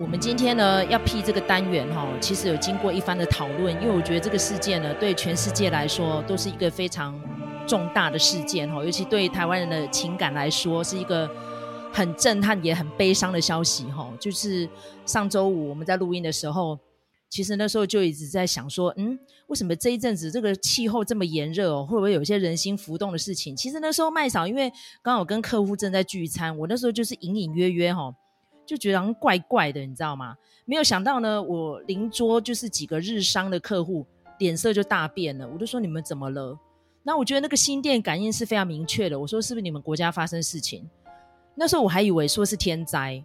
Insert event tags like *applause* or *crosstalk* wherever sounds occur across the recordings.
我们今天呢要辟这个单元哈，其实有经过一番的讨论，因为我觉得这个事件呢，对全世界来说都是一个非常重大的事件哈，尤其对台湾人的情感来说，是一个很震撼也很悲伤的消息哈。就是上周五我们在录音的时候，其实那时候就一直在想说，嗯，为什么这一阵子这个气候这么炎热哦？会不会有一些人心浮动的事情？其实那时候麦嫂因为刚好跟客户正在聚餐，我那时候就是隐隐约约哈，就觉得好像怪怪的，你知道吗？没有想到呢，我邻桌就是几个日商的客户脸色就大变了，我就说你们怎么了？那我觉得那个心电感应是非常明确的，我说是不是你们国家发生事情？那时候我还以为说是天灾，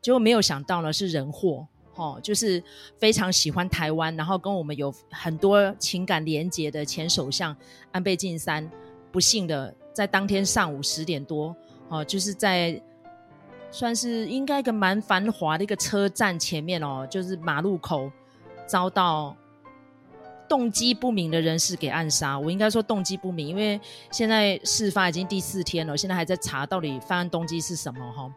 结果没有想到呢是人祸。哦，就是非常喜欢台湾，然后跟我们有很多情感连结的前首相安倍晋三，不幸的在当天上午十点多，哦，就是在算是应该一个蛮繁华的一个车站前面哦，就是马路口遭到动机不明的人士给暗杀。我应该说动机不明，因为现在事发已经第四天了，现在还在查到底犯案动机是什么哈，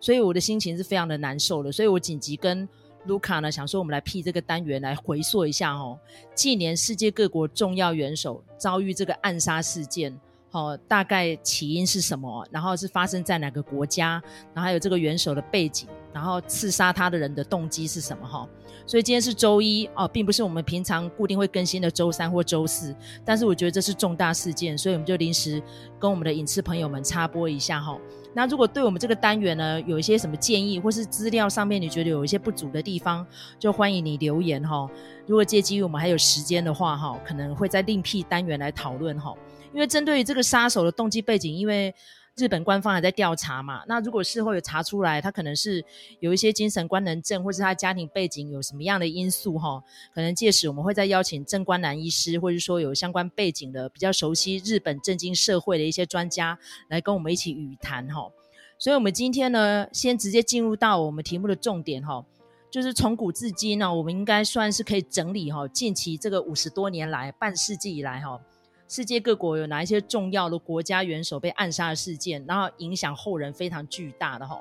所以我的心情是非常的难受的，所以我紧急跟。卢卡呢，想说我们来辟这个单元来回溯一下哦，近年世界各国重要元首遭遇这个暗杀事件，哦，大概起因是什么？然后是发生在哪个国家？然后还有这个元首的背景，然后刺杀他的人的动机是什么？哈，所以今天是周一哦，并不是我们平常固定会更新的周三或周四，但是我觉得这是重大事件，所以我们就临时跟我们的影视朋友们插播一下哈。那如果对我们这个单元呢，有一些什么建议，或是资料上面你觉得有一些不足的地方，就欢迎你留言哈。如果借机我们还有时间的话哈，可能会再另辟单元来讨论哈。因为针对于这个杀手的动机背景，因为日本官方还在调查嘛，那如果事后有查出来，他可能是有一些精神官能症，或是他家庭背景有什么样的因素哈，可能届时我们会再邀请正观男医师，或者说有相关背景的、比较熟悉日本政经社会的一些专家来跟我们一起语谈哈。所以，我们今天呢，先直接进入到我们题目的重点哈，就是从古至今呢，我们应该算是可以整理哈，近期这个五十多年来、半世纪以来哈。世界各国有哪一些重要的国家元首被暗杀的事件，然后影响后人非常巨大的哈？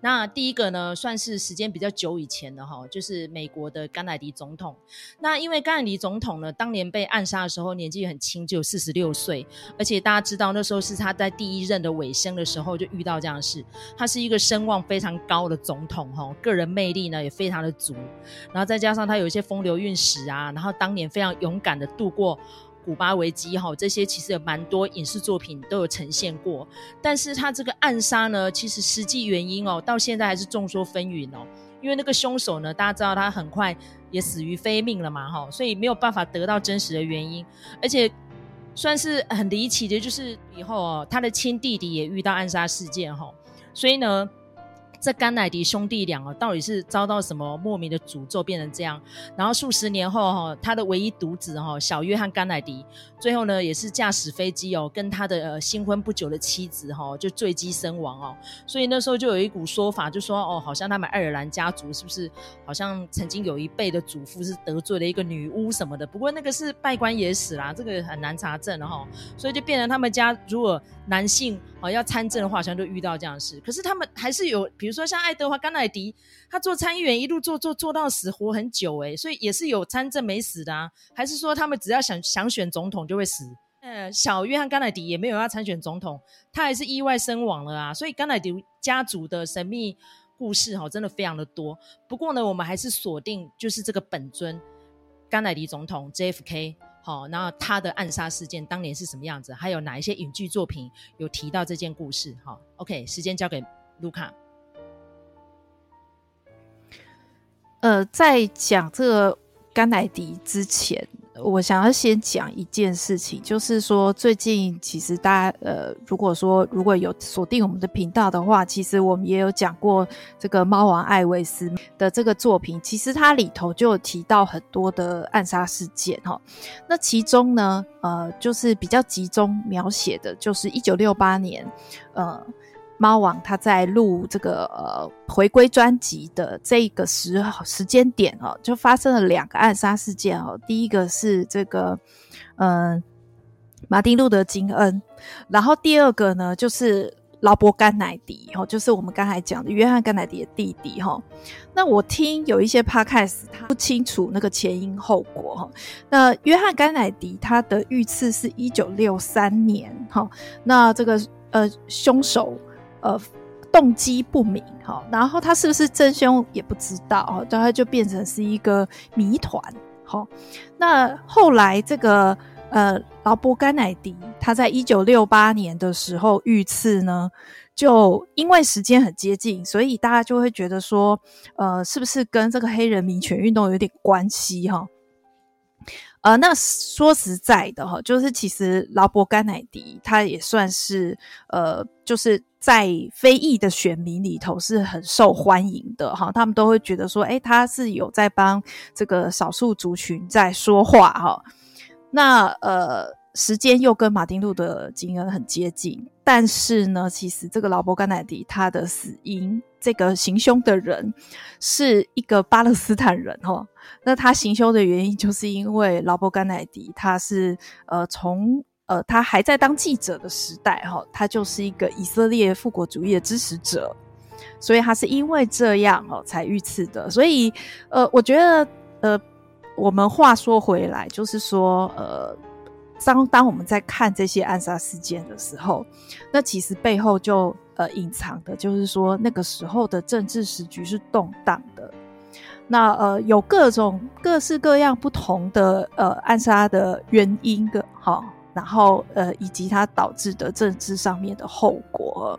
那第一个呢，算是时间比较久以前的哈，就是美国的甘乃迪总统。那因为甘乃迪总统呢，当年被暗杀的时候年纪很轻，只有四十六岁，而且大家知道那时候是他在第一任的尾声的时候就遇到这样的事。他是一个声望非常高的总统哈，个人魅力呢也非常的足，然后再加上他有一些风流韵史啊，然后当年非常勇敢的度过。古巴危机哈，这些其实有蛮多影视作品都有呈现过，但是他这个暗杀呢，其实实际原因哦，到现在还是众说纷纭哦。因为那个凶手呢，大家知道他很快也死于非命了嘛哈，所以没有办法得到真实的原因，而且算是很离奇的，就是以后哦，他的亲弟弟也遇到暗杀事件哈，所以呢。这甘乃迪兄弟俩啊，到底是遭到什么莫名的诅咒变成这样？然后数十年后哈，他的唯一独子哈小约翰甘乃迪，最后呢也是驾驶飞机哦，跟他的新婚不久的妻子哈就坠机身亡哦。所以那时候就有一股说法，就说哦，好像他们爱尔兰家族是不是好像曾经有一辈的祖父是得罪了一个女巫什么的？不过那个是拜官野史啦，这个很难查证哈。所以就变成他们家如果男性哦要参政的话，好像就遇到这样的事。可是他们还是有，比如说像爱德华甘乃迪，他做参议员一路做做做到死，活很久诶，所以也是有参政没死的啊。还是说他们只要想想选总统就会死？呃，小约翰甘乃迪也没有要参选总统，他还是意外身亡了啊。所以甘乃迪家族的神秘故事哈，真的非常的多。不过呢，我们还是锁定就是这个本尊甘乃迪总统 JFK。好，然后他的暗杀事件当年是什么样子？还有哪一些影剧作品有提到这件故事？好，OK，时间交给卢卡。呃，在讲这个甘乃迪之前。我想要先讲一件事情，就是说最近其实大家呃，如果说如果有锁定我们的频道的话，其实我们也有讲过这个猫王艾维斯的这个作品，其实它里头就有提到很多的暗杀事件哈。那其中呢，呃，就是比较集中描写的，就是一九六八年，呃。猫王他在录这个呃回归专辑的这个时时间点哦，就发生了两个暗杀事件哦。第一个是这个嗯、马丁路德金恩，然后第二个呢就是劳勃甘乃迪哈，就是我们刚才讲的约翰甘乃迪的弟弟哈。那我听有一些 podcast，他不清楚那个前因后果哈。那约翰甘乃迪他的遇刺是一九六三年哈，那这个呃凶手呃动机不明哈，然后他是不是真凶也不知道哈，然后就变成是一个谜团。好，那后来这个。呃，劳勃甘乃迪他在一九六八年的时候遇刺呢，就因为时间很接近，所以大家就会觉得说，呃，是不是跟这个黑人民权运动有点关系哈？呃，那说实在的哈，就是其实劳勃甘乃迪他也算是呃，就是在非裔的选民里头是很受欢迎的哈，他们都会觉得说，诶，他是有在帮这个少数族群在说话哈。那呃，时间又跟马丁路德金恩很接近，但是呢，其实这个劳勃甘乃迪他的死因，这个行凶的人是一个巴勒斯坦人哈。那他行凶的原因，就是因为劳勃甘乃迪他是呃从呃他还在当记者的时代哈，他就是一个以色列复国主义的支持者，所以他是因为这样哦才遇刺的。所以呃，我觉得呃。我们话说回来，就是说，呃，当当我们在看这些暗杀事件的时候，那其实背后就呃隐藏的，就是说那个时候的政治时局是动荡的。那呃有各种各式各样不同的呃暗杀的原因的哈，然后呃以及它导致的政治上面的后果。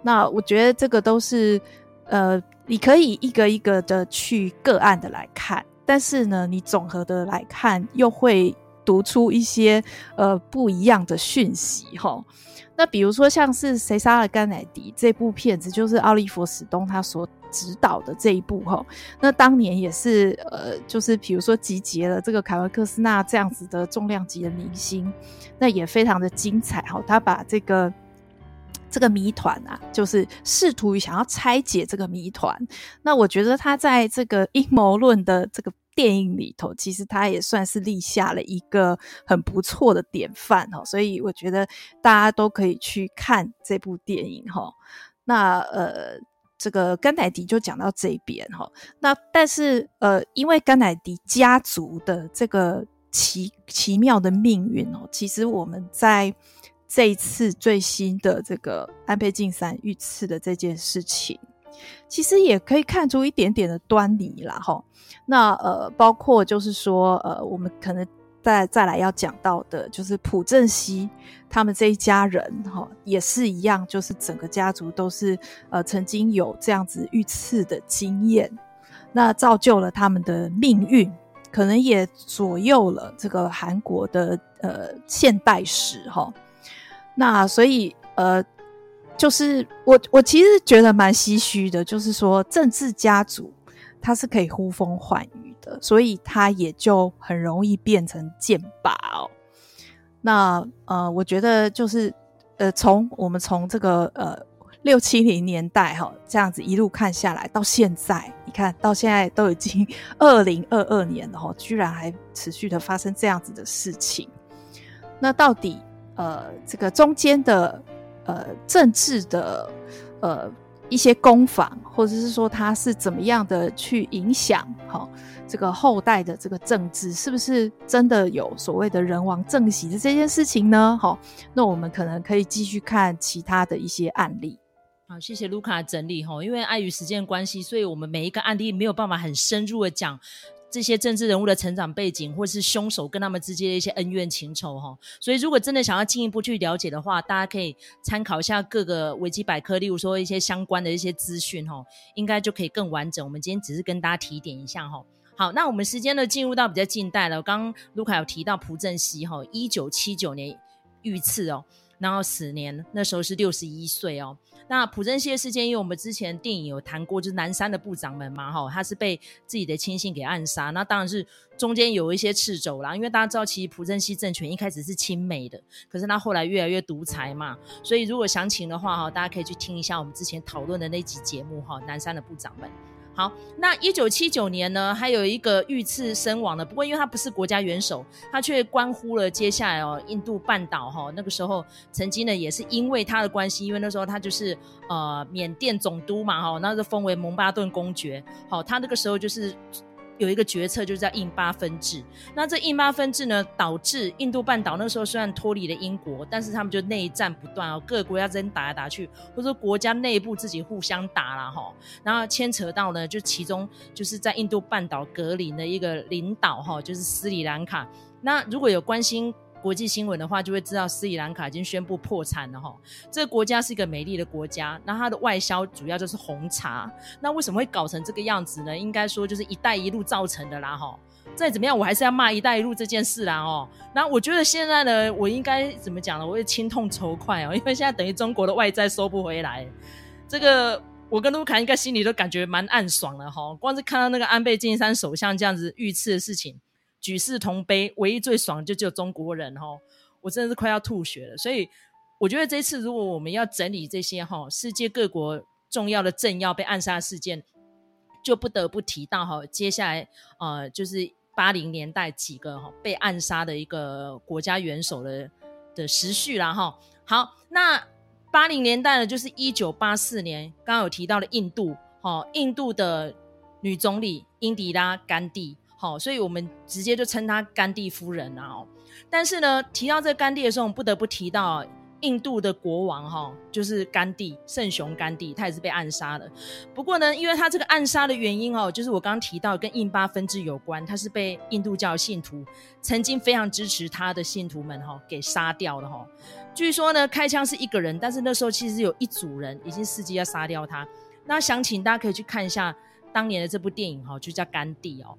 那我觉得这个都是呃你可以一个一个的去个案的来看。但是呢，你总合的来看，又会读出一些呃不一样的讯息哈。那比如说，像是谁杀了甘乃迪这部片子，就是奥利弗史东他所指导的这一部哈。那当年也是呃，就是比如说集结了这个凯文科斯纳这样子的重量级的明星，那也非常的精彩哈。他把这个。这个谜团啊，就是试图于想要拆解这个谜团。那我觉得他在这个阴谋论的这个电影里头，其实他也算是立下了一个很不错的典范哦。所以我觉得大家都可以去看这部电影哈。那呃，这个甘乃迪就讲到这边哈。那但是呃，因为甘乃迪家族的这个奇奇妙的命运哦，其实我们在。这一次最新的这个安倍晋三遇刺的这件事情，其实也可以看出一点点的端倪啦，哈。那呃，包括就是说，呃，我们可能再再来要讲到的，就是朴正熙他们这一家人，哈，也是一样，就是整个家族都是呃曾经有这样子遇刺的经验，那造就了他们的命运，可能也左右了这个韩国的呃现代史，哈。那所以，呃，就是我我其实觉得蛮唏嘘的，就是说政治家族它是可以呼风唤雨的，所以它也就很容易变成剑拔哦。那呃，我觉得就是呃，从我们从这个呃六七零年代哈这样子一路看下来，到现在，你看到现在都已经 *laughs* 二零二二年了哈，居然还持续的发生这样子的事情，那到底？呃，这个中间的呃政治的呃一些攻防，或者是说他是怎么样的去影响哈、这个后代的这个政治，是不是真的有所谓的人亡政息的这件事情呢？好、那我们可能可以继续看其他的一些案例。好，谢谢卢卡整理哈，因为碍于时间关系，所以我们每一个案例没有办法很深入的讲。这些政治人物的成长背景，或是凶手跟他们之间的一些恩怨情仇，哈，所以如果真的想要进一步去了解的话，大家可以参考一下各个维基百科，例如说一些相关的一些资讯，哈，应该就可以更完整。我们今天只是跟大家提点一下，哈。好，那我们时间呢进入到比较近代了。刚刚卢卡有提到朴正熙，哈，一九七九年遇刺哦，然后死年那时候是六十一岁哦。那朴正熙的事件，因为我们之前电影有谈过，就是南山的部长们嘛，哈，他是被自己的亲信给暗杀。那当然是中间有一些掣肘啦，因为大家知道，其实朴正熙政权一开始是亲美的，可是他后来越来越独裁嘛。所以如果详情的话，哈，大家可以去听一下我们之前讨论的那集节目，哈，南山的部长们。好，那一九七九年呢，还有一个遇刺身亡的，不过因为他不是国家元首，他却关乎了接下来哦，印度半岛哈、哦，那个时候曾经呢也是因为他的关系，因为那时候他就是呃缅甸总督嘛哈，那就封为蒙巴顿公爵，好，他那个时候就是。有一个决策，就是在印巴分治。那这印巴分治呢，导致印度半岛那时候虽然脱离了英国，但是他们就内战不断哦，各个国家之间打来打去，或者说国家内部自己互相打了哈。然后牵扯到呢，就其中就是在印度半岛格林的一个领导哈，就是斯里兰卡。那如果有关心。国际新闻的话，就会知道斯里兰卡已经宣布破产了哈。这个国家是一个美丽的国家，那它的外销主要就是红茶。那为什么会搞成这个样子呢？应该说就是“一带一路”造成的啦哈。再怎么样，我还是要骂“一带一路”这件事啦哦。那我觉得现在呢，我应该怎么讲呢？我会心痛仇快哦，*laughs* 因为现在等于中国的外债收不回来。这个我跟卢卡应该心里都感觉蛮暗爽的哈。光是看到那个安倍晋三首相这样子遇刺的事情。举世同悲，唯一最爽就只有中国人哈！我真的是快要吐血了。所以我觉得这次如果我们要整理这些哈，世界各国重要的政要被暗杀事件，就不得不提到哈，接下来呃就是八零年代几个哈被暗杀的一个国家元首的的时序啦哈。好，那八零年代呢，就是一九八四年，刚刚有提到了印度哈，印度的女总理英迪拉甘地。好，所以我们直接就称她甘地夫人啊。但是呢，提到这甘地的时候，我们不得不提到印度的国王哈，就是甘地，圣雄甘地，他也是被暗杀的。不过呢，因为他这个暗杀的原因哦，就是我刚刚提到跟印巴分治有关，他是被印度教信徒曾经非常支持他的信徒们哈给杀掉的哈。据说呢，开枪是一个人，但是那时候其实有一组人已经伺机要杀掉他。那想请大家可以去看一下当年的这部电影哈，就叫甘地哦。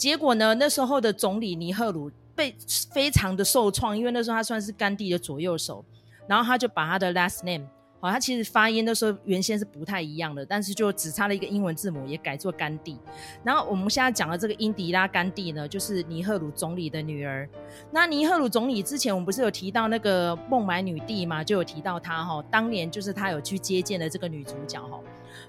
结果呢，那时候的总理尼赫鲁被非常的受创，因为那时候他算是甘地的左右手，然后他就把他的 last name，好，他其实发音那时候原先是不太一样的，但是就只差了一个英文字母，也改做甘地。然后我们现在讲的这个英迪拉甘地呢，就是尼赫鲁总理的女儿。那尼赫鲁总理之前我们不是有提到那个孟买女帝嘛，就有提到她哈，当年就是他有去接见的这个女主角哈，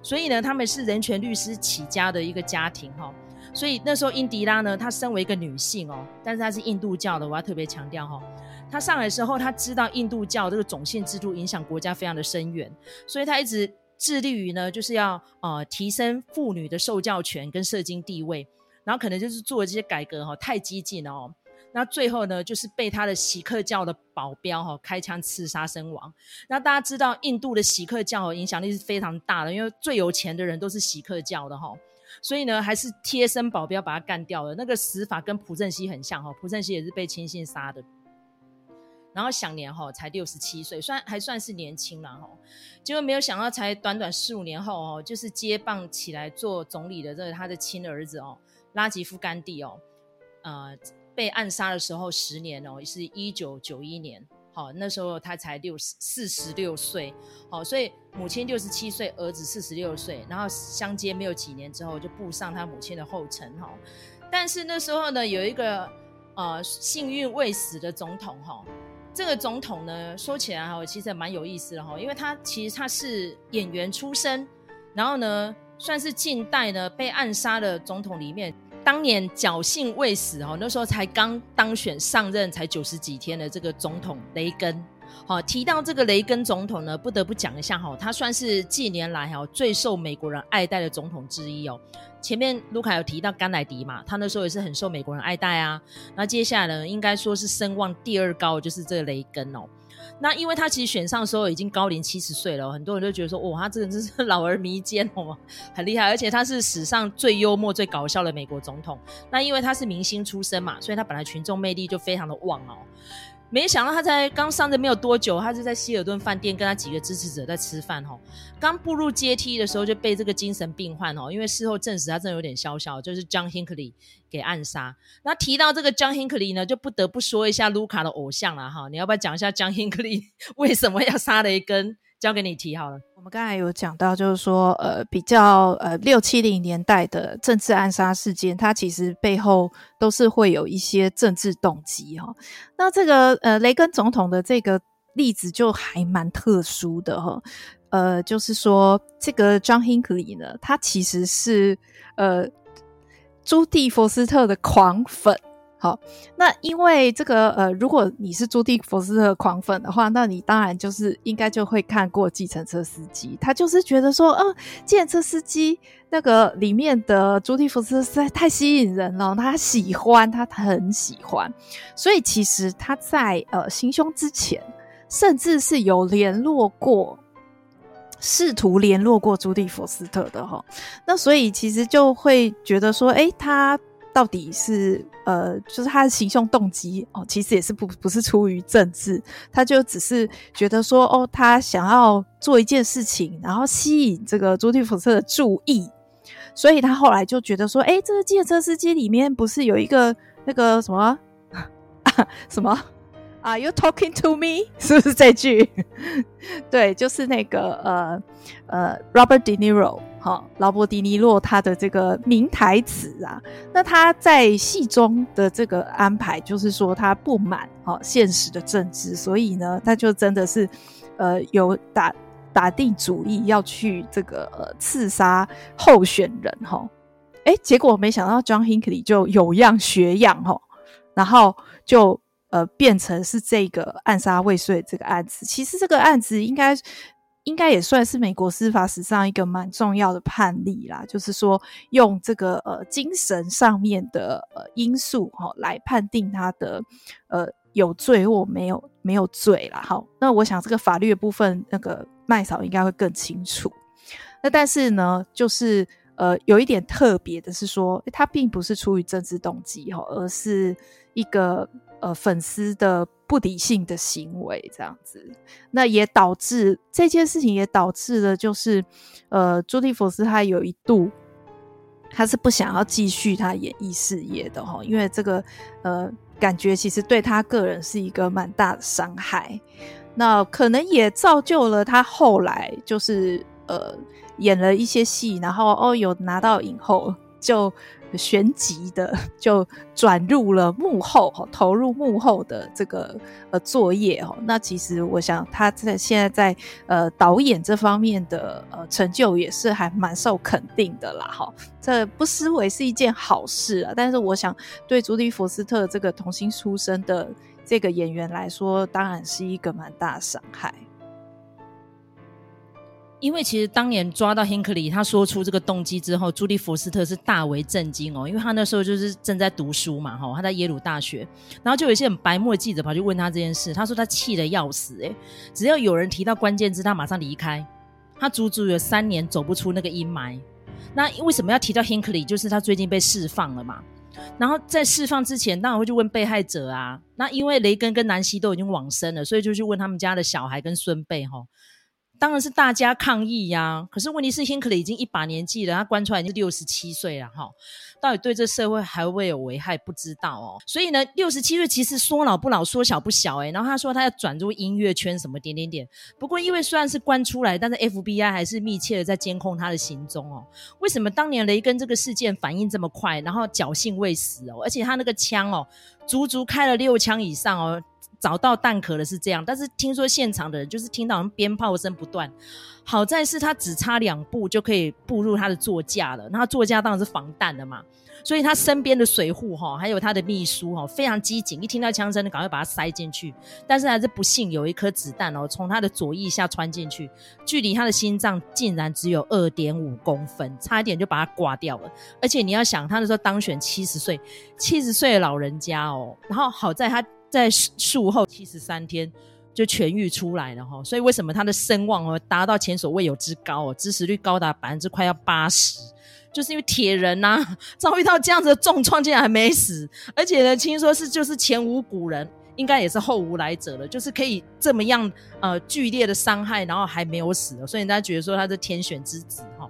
所以呢，他们是人权律师起家的一个家庭哈。所以那时候，英迪拉呢，她身为一个女性哦，但是她是印度教的，我要特别强调哈。她上来的时候，她知道印度教这个种姓制度影响国家非常的深远，所以她一直致力于呢，就是要呃提升妇女的受教权跟社经地位，然后可能就是做这些改革哈，太激进了哦。那最后呢，就是被他的锡克教的保镖哈开枪刺杀身亡。那大家知道，印度的锡克教影响力是非常大的，因为最有钱的人都是锡克教的哈。所以呢，还是贴身保镖把他干掉了。那个死法跟朴正熙很像哈，朴正熙也是被亲信杀的。然后享年哈才六十七岁，算还算是年轻了哈。结果没有想到，才短短四五年后哦，就是接棒起来做总理的这个他的亲儿子哦，拉吉夫甘地哦，呃，被暗杀的时候十年哦，是一九九一年。好，那时候他才六十四十六岁，好，所以母亲六十七岁，儿子四十六岁，然后相接没有几年之后就步上他母亲的后尘，哈。但是那时候呢，有一个呃幸运未死的总统，哈，这个总统呢说起来哈，其实蛮有意思的哈，因为他其实他是演员出身，然后呢算是近代呢被暗杀的总统里面。当年侥幸未死哦，那时候才刚当选上任才九十几天的这个总统雷根，好，提到这个雷根总统呢，不得不讲一下哈，他算是近年来哈最受美国人爱戴的总统之一哦。前面卢卡有提到甘乃迪嘛，他那时候也是很受美国人爱戴啊。那接下来呢，应该说是声望第二高就是这个雷根哦。那因为他其实选上的时候已经高龄七十岁了，很多人都觉得说，哇，他这个真是 *laughs* 老而弥坚哦，很厉害，而且他是史上最幽默、最搞笑的美国总统。那因为他是明星出身嘛，所以他本来群众魅力就非常的旺哦。没想到他才刚上任没有多久，他就在希尔顿饭店跟他几个支持者在吃饭哈。刚步入阶梯的时候就被这个精神病患哦，因为事后证实他真的有点萧萧，就是 John Hinckley 给暗杀。那提到这个 John Hinckley 呢，就不得不说一下卢卡的偶像了哈。你要不要讲一下 John Hinckley 为什么要杀雷根？交给你提好了。我们刚才有讲到，就是说，呃，比较呃六七零年代的政治暗杀事件，它其实背后都是会有一些政治动机哈。那这个呃雷根总统的这个例子就还蛮特殊的哈，呃，就是说这个 John Hinckley 呢，他其实是呃朱蒂佛斯特的狂粉。好，那因为这个呃，如果你是朱蒂佛斯特狂粉的话，那你当然就是应该就会看过《计程车司机》，他就是觉得说，嗯、呃，计程车司机那个里面的朱蒂佛斯特实在太吸引人了，他喜欢，他很喜欢，所以其实他在呃行凶之前，甚至是有联络过，试图联络过朱蒂佛斯特的哈，那所以其实就会觉得说，诶，他。到底是呃，就是他的行凶动机哦，其实也是不不是出于政治，他就只是觉得说哦，他想要做一件事情，然后吸引这个朱蒂福特的注意，所以他后来就觉得说，哎，这个计程车司机里面不是有一个那个什么啊 *laughs* 什么？Are you talking to me？*laughs* 是不是这句？*laughs* 对，就是那个呃呃，Robert De Niro。好，劳勃·迪尼洛他的这个名台词啊，那他在戏中的这个安排，就是说他不满哦现实的政治，所以呢，他就真的是呃有打打定主意要去这个呃刺杀候选人哈，哎，结果没想到 John Hinckley 就有样学样哈，然后就呃变成是这个暗杀未遂这个案子，其实这个案子应该。应该也算是美国司法史上一个蛮重要的判例啦，就是说用这个呃精神上面的呃因素哈、来判定他的呃有罪或没有没有罪啦。好，那我想这个法律的部分，那个麦嫂应该会更清楚。那但是呢，就是呃有一点特别的是说，他并不是出于政治动机哈，而是一个呃粉丝的。不理性的行为，这样子，那也导致这件事情也导致了，就是呃，朱蒂佛斯他有一度他是不想要继续他演艺事业的哈，因为这个呃感觉其实对他个人是一个蛮大的伤害，那可能也造就了他后来就是呃演了一些戏，然后哦有拿到影后就。旋即的就转入了幕后，投入幕后的这个呃作业哦。那其实我想他在现在在呃导演这方面的呃成就也是还蛮受肯定的啦哈。这不失为是一件好事啊。但是我想对朱迪佛斯特这个童星出身的这个演员来说，当然是一个蛮大伤害。因为其实当年抓到 Hinkley，他说出这个动机之后，朱蒂佛斯特是大为震惊哦，因为他那时候就是正在读书嘛，哈，他在耶鲁大学，然后就有一些很白目的记者跑去问他这件事，他说他气得要死，诶，只要有人提到关键字，他马上离开，他足足有三年走不出那个阴霾。那为什么要提到 Hinkley？就是他最近被释放了嘛，然后在释放之前，当然会去问被害者啊，那因为雷根跟南希都已经往生了，所以就去问他们家的小孩跟孙辈，哈。当然是大家抗议呀、可是问题是，Hinkley 已经一把年纪了，他关出来已经六十七岁了哈，到底对这社会还会有危害？不知道哦。所以呢，六十七岁其实说老不老，说小不小诶。然后他说他要转入音乐圈什么点点点。不过因为虽然是关出来，但是 FBI 还是密切的在监控他的行踪哦。为什么当年雷根这个事件反应这么快，然后侥幸未死哦？而且他那个枪哦，足足开了六枪以上哦。找到弹壳的是这样，但是听说现场的人就是听到鞭炮声不断。好在是他只差两步就可以步入他的座驾了，那座驾当然是防弹的嘛，所以他身边的随扈哈，还有他的秘书哈，非常机警，一听到枪声就赶快把他塞进去。但是还是不幸有一颗子弹哦，从他的左腋下穿进去，距离他的心脏竟然只有二点五公分，差一点就把他挂掉了。而且你要想，他那时候当选七十岁，七十岁的老人家哦，然后好在他。在术后七十三天就痊愈出来了哈，所以为什么他的声望哦达到前所未有之高哦，支持率高达百分之快要八十，就是因为铁人呐、啊，遭遇到这样子的重创竟然还没死，而且呢，听说是就是前无古人，应该也是后无来者了，就是可以这么样呃剧烈的伤害，然后还没有死，所以大家觉得说他是天选之子哈。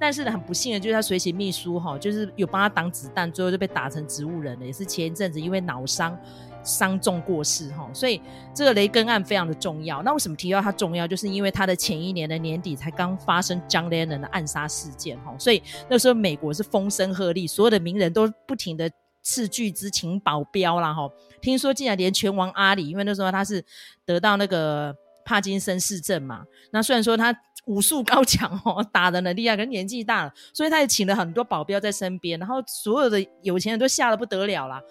但是呢，很不幸的就是他随行秘书哈，就是有帮他挡子弹，最后就被打成植物人了，也是前一阵子因为脑伤。伤重过世哈，所以这个雷根案非常的重要。那为什么提到它重要？就是因为他的前一年的年底才刚发生 John Lennon 的暗杀事件哈，所以那时候美国是风声鹤唳，所有的名人都不停的斥巨资请保镖啦哈。听说竟然连拳王阿里，因为那时候他是得到那个帕金森氏症嘛，那虽然说他武术高强哦，*laughs* 打的能力啊，可是年纪大了，所以他也请了很多保镖在身边，然后所有的有钱人都吓得不得了啦。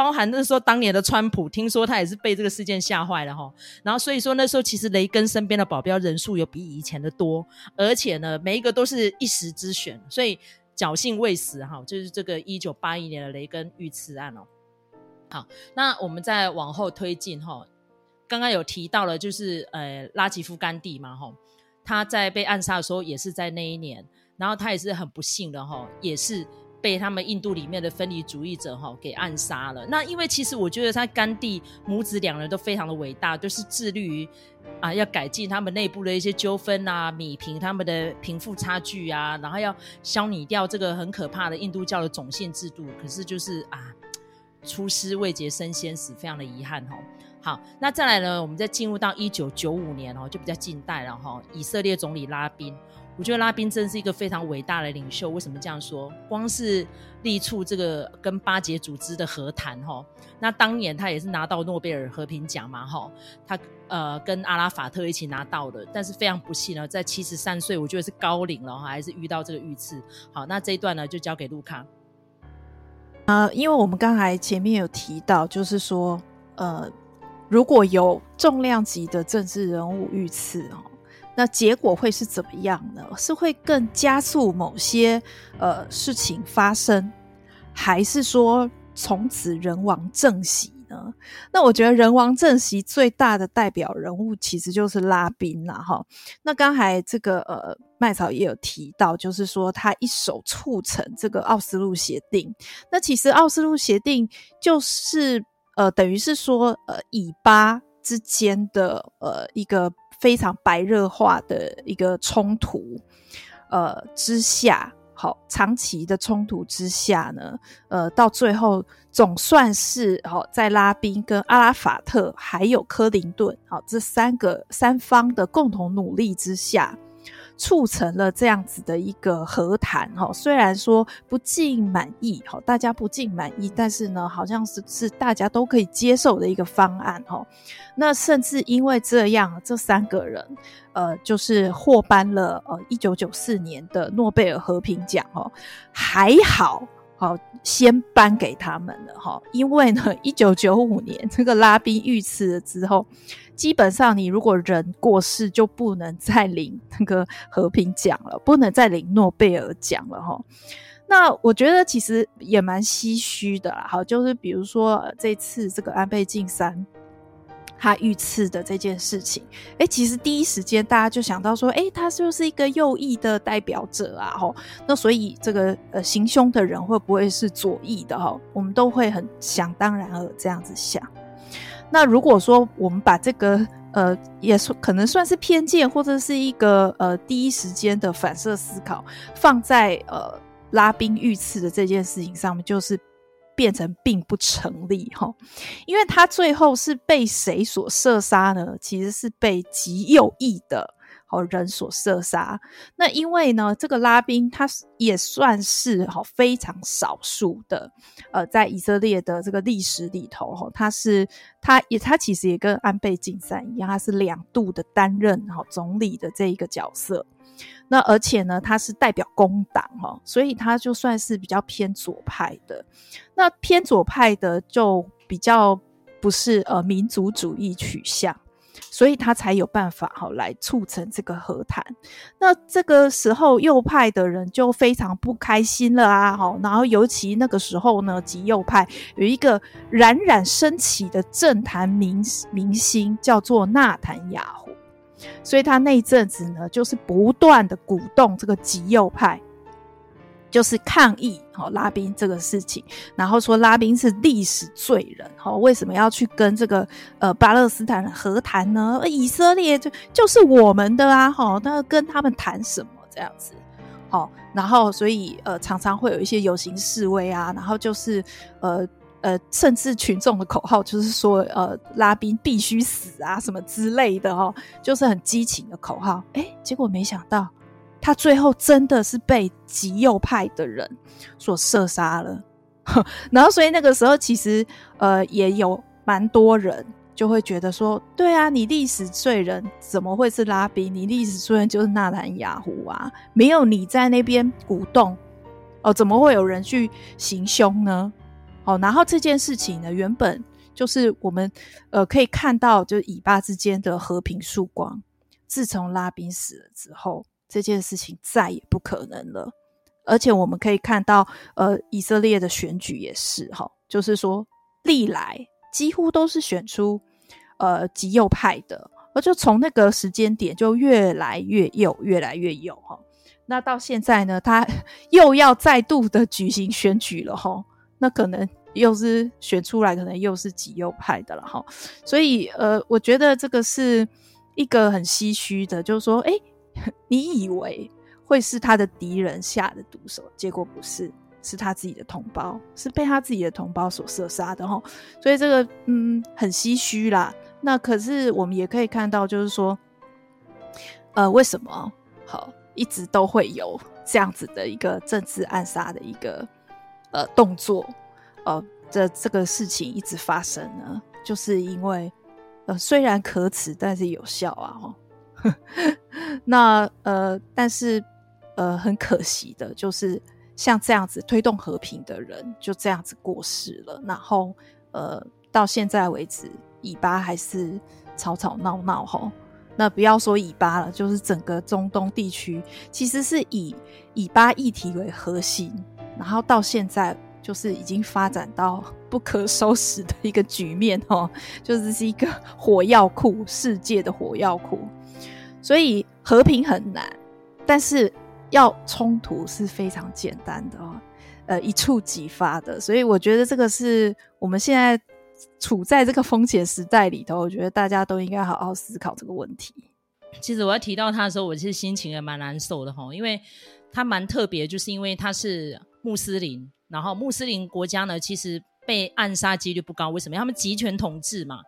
包含那时候当年的川普，听说他也是被这个事件吓坏了哈。然后所以说那时候其实雷根身边的保镖人数有比以前的多，而且呢每一个都是一时之选，所以侥幸未死哈。就是这个一九八一年的雷根遇刺案哦。好，那我们再往后推进哈。刚刚有提到了，就是呃拉吉夫甘地嘛哈，他在被暗杀的时候也是在那一年，然后他也是很不幸的哈，也是。被他们印度里面的分离主义者哈给暗杀了。那因为其实我觉得他甘地母子两人都非常的伟大，都是致力于啊要改进他们内部的一些纠纷啊，弭平他们的贫富差距啊，然后要消弭掉这个很可怕的印度教的种姓制度。可是就是啊，出师未捷身先死，非常的遗憾哈。好，那再来呢，我们再进入到一九九五年哦，就比较近代了哈。以色列总理拉宾。我觉得拉宾真是一个非常伟大的领袖。为什么这样说？光是力促这个跟巴结组织的和谈，哈，那当年他也是拿到诺贝尔和平奖嘛，哈，他呃跟阿拉法特一起拿到的。但是非常不幸呢，在七十三岁，我觉得是高龄了，哈，还是遇到这个遇刺。好，那这一段呢，就交给卢卡。呃，因为我们刚才前面有提到，就是说，呃，如果有重量级的政治人物遇刺，哦。那结果会是怎么样呢？是会更加速某些呃事情发生，还是说从此人亡政息呢？那我觉得人亡政息最大的代表人物其实就是拉宾啦，哈。那刚才这个呃麦草也有提到，就是说他一手促成这个奥斯陆协定。那其实奥斯陆协定就是呃等于是说呃以巴之间的呃一个。非常白热化的一个冲突，呃之下，好长期的冲突之下呢，呃到最后总算是好在拉宾跟阿拉法特还有克林顿好这三个三方的共同努力之下。促成了这样子的一个和谈，哈，虽然说不尽满意，哈，大家不尽满意，但是呢，好像是是大家都可以接受的一个方案，哈。那甚至因为这样，这三个人，呃，就是获颁了呃一九九四年的诺贝尔和平奖，哦，还好。好，先颁给他们了哈，因为呢，一九九五年这个拉宾遇刺了之后，基本上你如果人过世，就不能再领那个和平奖了，不能再领诺贝尔奖了哈。那我觉得其实也蛮唏嘘的啦，好，就是比如说这次这个安倍晋三。他遇刺的这件事情，哎，其实第一时间大家就想到说，哎，他就是一个右翼的代表者啊，吼，那所以这个呃行凶的人会不会是左翼的哈？我们都会很想当然而这样子想。那如果说我们把这个呃，也是可能算是偏见或者是一个呃第一时间的反射思考，放在呃拉宾遇刺的这件事情上面，就是。变成并不成立哈，因为他最后是被谁所射杀呢？其实是被极右翼的好人所射杀。那因为呢，这个拉宾他也算是好非常少数的，呃，在以色列的这个历史里头哈，他是他也他其实也跟安倍晋三一样，他是两度的担任好总理的这一个角色。那而且呢，他是代表工党哈，所以他就算是比较偏左派的。那偏左派的就比较不是呃民族主义取向，所以他才有办法哈来促成这个和谈。那这个时候右派的人就非常不开心了啊！哈，然后尤其那个时候呢，极右派有一个冉冉升起的政坛明明星叫做纳坦雅胡。所以他那阵子呢，就是不断的鼓动这个极右派，就是抗议好拉宾这个事情，然后说拉宾是历史罪人，好，为什么要去跟这个呃巴勒斯坦人和谈呢？以色列就就是我们的啊，好，那跟他们谈什么这样子？好，然后所以呃常常会有一些游行示威啊，然后就是呃。呃，甚至群众的口号就是说，呃，拉宾必须死啊，什么之类的哦，就是很激情的口号。诶，结果没想到，他最后真的是被极右派的人所射杀了。*laughs* 然后所以那个时候其实呃也有蛮多人就会觉得说，对啊，你历史罪人怎么会是拉宾？你历史罪人就是纳坦雅胡啊，没有你在那边鼓动哦，怎么会有人去行凶呢？哦，然后这件事情呢，原本就是我们呃可以看到，就是以巴之间的和平曙光。自从拉宾死了之后，这件事情再也不可能了。而且我们可以看到，呃，以色列的选举也是哈，就是说历来几乎都是选出呃极右派的，而就从那个时间点就越来越右，越来越右哈。那到现在呢，他 *laughs* 又要再度的举行选举了哈，那可能又是选出来，可能又是极右派的了哈。所以呃，我觉得这个是。一个很唏嘘的，就是说，哎，你以为会是他的敌人下的毒手，结果不是，是他自己的同胞，是被他自己的同胞所射杀的齁。所以这个，嗯，很唏嘘啦。那可是我们也可以看到，就是说，呃，为什么好一直都会有这样子的一个政治暗杀的一个呃动作，呃，这这个事情一直发生呢？就是因为。呃，虽然可耻，但是有效啊！哈，*laughs* 那呃，但是呃，很可惜的，就是像这样子推动和平的人，就这样子过世了。然后呃，到现在为止，以巴还是吵吵闹闹哈。那不要说以巴了，就是整个中东地区，其实是以以巴议题为核心，然后到现在。就是已经发展到 *laughs* 不可收拾的一个局面哦，就是是一个火药库，世界的火药库。所以和平很难，但是要冲突是非常简单的哦，呃，一触即发的。所以我觉得这个是我们现在处在这个风险时代里头，我觉得大家都应该好好思考这个问题。其实我要提到他的时候，我其实心情也蛮难受的哈，因为他蛮特别，就是因为他是穆斯林。然后穆斯林国家呢，其实被暗杀几率不高，为什么？他们集权统治嘛。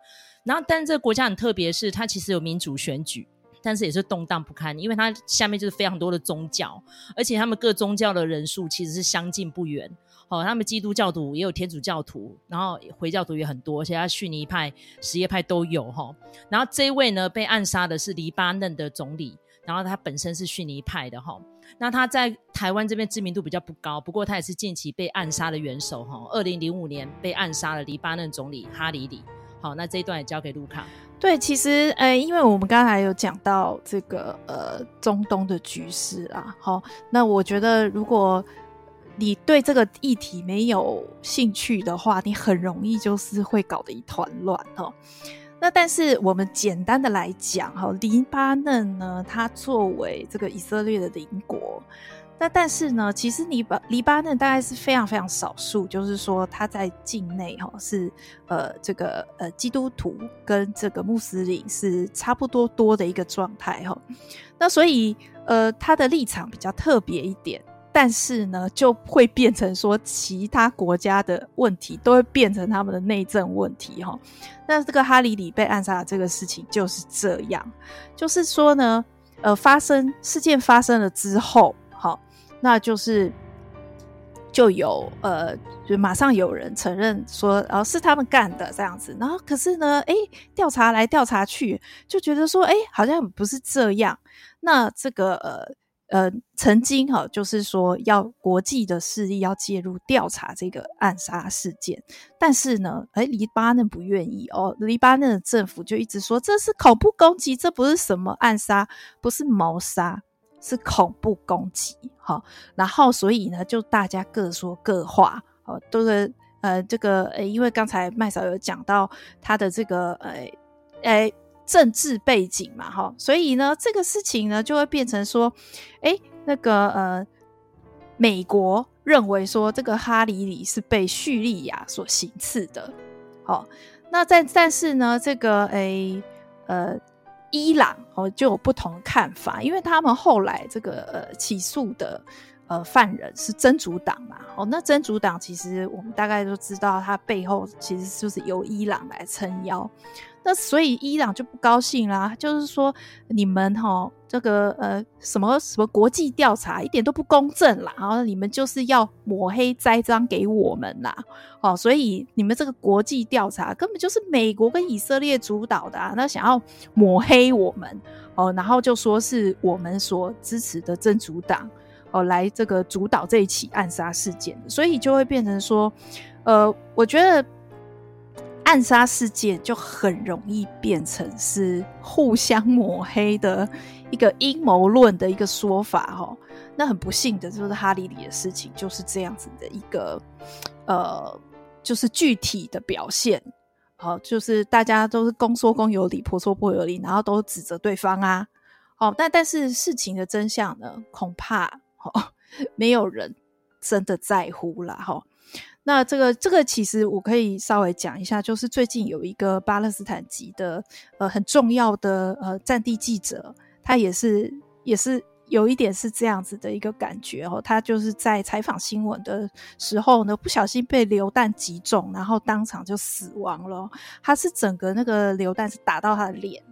然后，但这个国家很特别，是它其实有民主选举，但是也是动荡不堪，因为它下面就是非常多的宗教，而且他们各宗教的人数其实是相近不远。哦，他们基督教徒也有天主教徒，然后回教徒也很多，而且他逊尼派、什叶派都有哈。然后这位呢，被暗杀的是黎巴嫩的总理，然后他本身是逊尼派的哈。那他在台湾这边知名度比较不高，不过他也是近期被暗杀的元首哈。二零零五年被暗杀了黎巴嫩总理哈里里。好，那这一段也交给卢卡。对，其实呃，因为我们刚才有讲到这个呃中东的局势啊，好，那我觉得如果你对这个议题没有兴趣的话，你很容易就是会搞得一团乱哈。那但是我们简单的来讲哈，黎巴嫩呢，它作为这个以色列的邻国，那但是呢，其实黎巴黎巴嫩大概是非常非常少数，就是说它在境内哈是呃这个呃基督徒跟这个穆斯林是差不多多的一个状态哈，那所以呃它的立场比较特别一点。但是呢，就会变成说，其他国家的问题都会变成他们的内政问题哈。那这个哈里里被暗杀的这个事情就是这样，就是说呢，呃，发生事件发生了之后，那就是就有呃，就马上有人承认说，呃，是他们干的这样子。然后可是呢，诶，调查来调查去，就觉得说，诶，好像不是这样。那这个呃。呃，曾经哈，就是说要国际的势力要介入调查这个暗杀事件，但是呢，诶，黎巴嫩不愿意哦，黎巴嫩的政府就一直说这是恐怖攻击，这不是什么暗杀，不是谋杀，是恐怖攻击，哈。然后所以呢，就大家各说各话，哦，都是呃，这个呃，因为刚才麦嫂有讲到他的这个呃，诶。政治背景嘛，哈，所以呢，这个事情呢，就会变成说，哎，那个呃，美国认为说这个哈里里是被叙利亚所行刺的，好，那在但是呢，这个诶呃，伊朗哦就有不同看法，因为他们后来这个呃起诉的呃犯人是真主党嘛。哦，那真主党其实我们大概都知道，它背后其实就是由伊朗来撑腰。那所以伊朗就不高兴啦，就是说你们哈这个呃什么什么国际调查一点都不公正啦，然后你们就是要抹黑栽赃给我们啦，哦，所以你们这个国际调查根本就是美国跟以色列主导的啊，那想要抹黑我们哦，然后就说是我们所支持的真主党哦来这个主导这一起暗杀事件，所以就会变成说，呃，我觉得。暗杀事件就很容易变成是互相抹黑的一个阴谋论的一个说法哦，那很不幸的就是哈里里的事情就是这样子的一个呃，就是具体的表现，好，就是大家都是公说公有理，婆说婆有理，然后都指责对方啊，哦，但但是事情的真相呢，恐怕哦没有人真的在乎啦齁。那这个这个其实我可以稍微讲一下，就是最近有一个巴勒斯坦籍的呃很重要的呃战地记者，他也是也是有一点是这样子的一个感觉哦，他就是在采访新闻的时候呢，不小心被流弹击中，然后当场就死亡了。他是整个那个流弹是打到他的脸，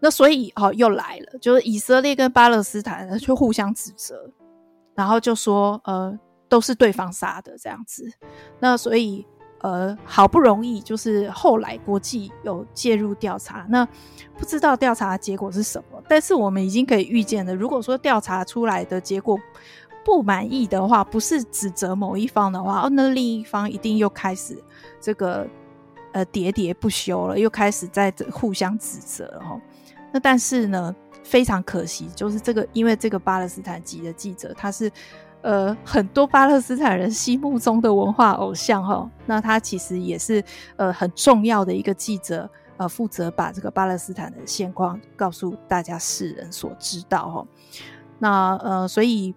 那所以哦又来了，就是以色列跟巴勒斯坦就互相指责，然后就说呃。都是对方杀的这样子，那所以呃，好不容易就是后来国际有介入调查，那不知道调查的结果是什么，但是我们已经可以预见了，如果说调查出来的结果不满意的话，不是指责某一方的话，那另一方一定又开始这个呃喋喋不休了，又开始在互相指责哈。但是呢，非常可惜，就是这个因为这个巴勒斯坦籍的记者他是。呃，很多巴勒斯坦人心目中的文化偶像哈，那他其实也是呃很重要的一个记者，呃，负责把这个巴勒斯坦的现况告诉大家世人所知道哈。那呃，所以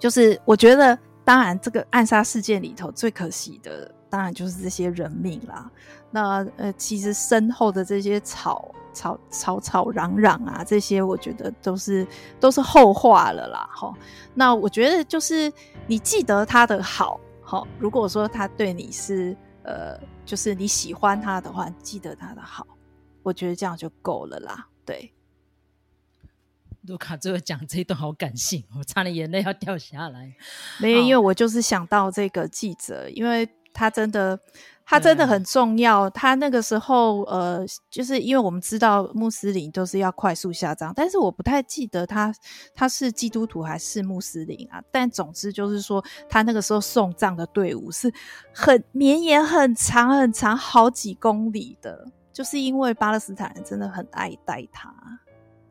就是我觉得，当然这个暗杀事件里头最可惜的，当然就是这些人命啦。那呃，其实身后的这些草。吵吵吵嚷嚷啊，这些我觉得都是都是后话了啦。齁，那我觉得就是你记得他的好，齁，如果说他对你是呃，就是你喜欢他的话，记得他的好，我觉得这样就够了啦。对，卢卡最后讲这一段好感性，我 *laughs* 差点眼泪要掉下来。没有，因为我就是想到这个记者，因为他真的。他真的很重要。他那个时候，呃，就是因为我们知道穆斯林都是要快速下葬，但是我不太记得他他是基督徒还是穆斯林啊。但总之就是说，他那个时候送葬的队伍是很绵延、很长、很长，好几公里的，就是因为巴勒斯坦人真的很爱戴他。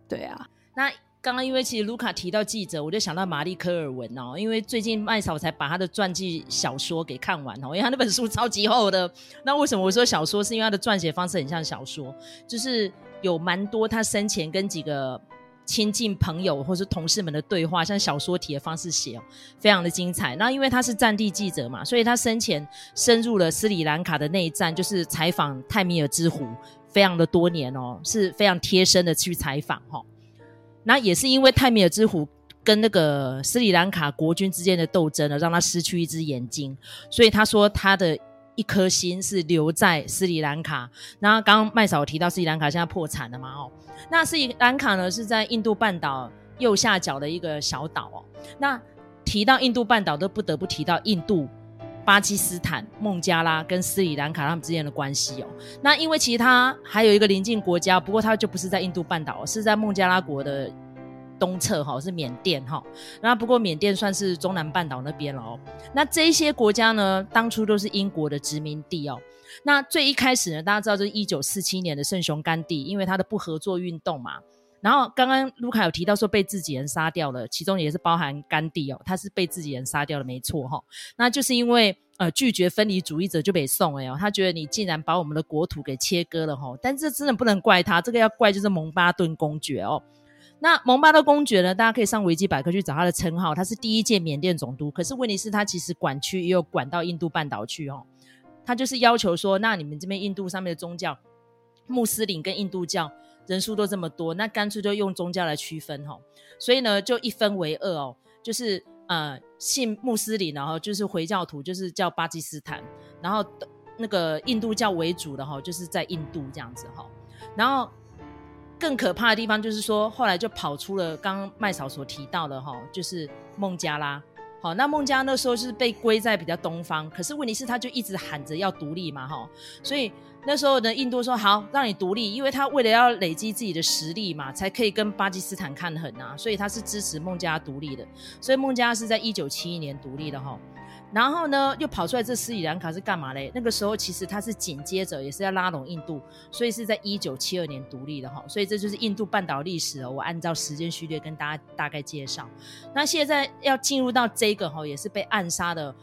对啊，那。刚刚因为其实卢卡提到记者，我就想到玛丽科尔文哦，因为最近麦嫂才把他的传记小说给看完哦，因为他那本书超级厚的。那为什么我说小说？是因为他的撰写方式很像小说，就是有蛮多他生前跟几个亲近朋友或是同事们的对话，像小说体的方式写哦，非常的精彩。那因为他是战地记者嘛，所以他生前深入了斯里兰卡的内战，就是采访泰米尔之湖，非常的多年哦，是非常贴身的去采访哈。那也是因为泰米尔之虎跟那个斯里兰卡国军之间的斗争呢，让他失去一只眼睛，所以他说他的一颗心是留在斯里兰卡。那刚刚麦嫂提到斯里兰卡现在破产了嘛？哦，那斯里兰卡呢是在印度半岛右下角的一个小岛哦。那提到印度半岛，都不得不提到印度。巴基斯坦、孟加拉跟斯里兰卡他们之间的关系哦，那因为其他还有一个邻近国家，不过它就不是在印度半岛，是在孟加拉国的东侧哈，是缅甸哈。那不过缅甸算是中南半岛那边了哦。那这一些国家呢，当初都是英国的殖民地哦。那最一开始呢，大家知道这是一九四七年的圣雄甘地，因为他的不合作运动嘛。然后刚刚卢卡有提到说被自己人杀掉了，其中也是包含甘地哦，他是被自己人杀掉了，没错哈、哦。那就是因为呃拒绝分离主义者就被送了哦，他觉得你竟然把我们的国土给切割了哈、哦。但这真的不能怪他，这个要怪就是蒙巴顿公爵哦。那蒙巴顿公爵呢，大家可以上维基百科去找他的称号，他是第一届缅甸总督。可是问题是，他其实管区也有管到印度半岛去哦。他就是要求说，那你们这边印度上面的宗教，穆斯林跟印度教。人数都这么多，那干脆就用宗教来区分哈，所以呢就一分为二哦，就是呃信穆斯林，然后就是回教徒，就是叫巴基斯坦，然后那个印度教为主的哈，就是在印度这样子哈。然后更可怕的地方就是说，后来就跑出了刚刚麦嫂所提到的哈，就是孟加拉。好，那孟加拉那时候是被归在比较东方，可是问题是他就一直喊着要独立嘛哈，所以。那时候呢，印度说好让你独立，因为他为了要累积自己的实力嘛，才可以跟巴基斯坦抗衡啊，所以他是支持孟加拉独立的。所以孟加拉是在一九七一年独立的哈。然后呢，又跑出来这斯里兰卡是干嘛嘞？那个时候其实他是紧接着也是要拉拢印度，所以是在一九七二年独立的哈。所以这就是印度半岛历史哦。我按照时间序列跟大家大概介绍。那现在要进入到这个哈，也是被暗杀的。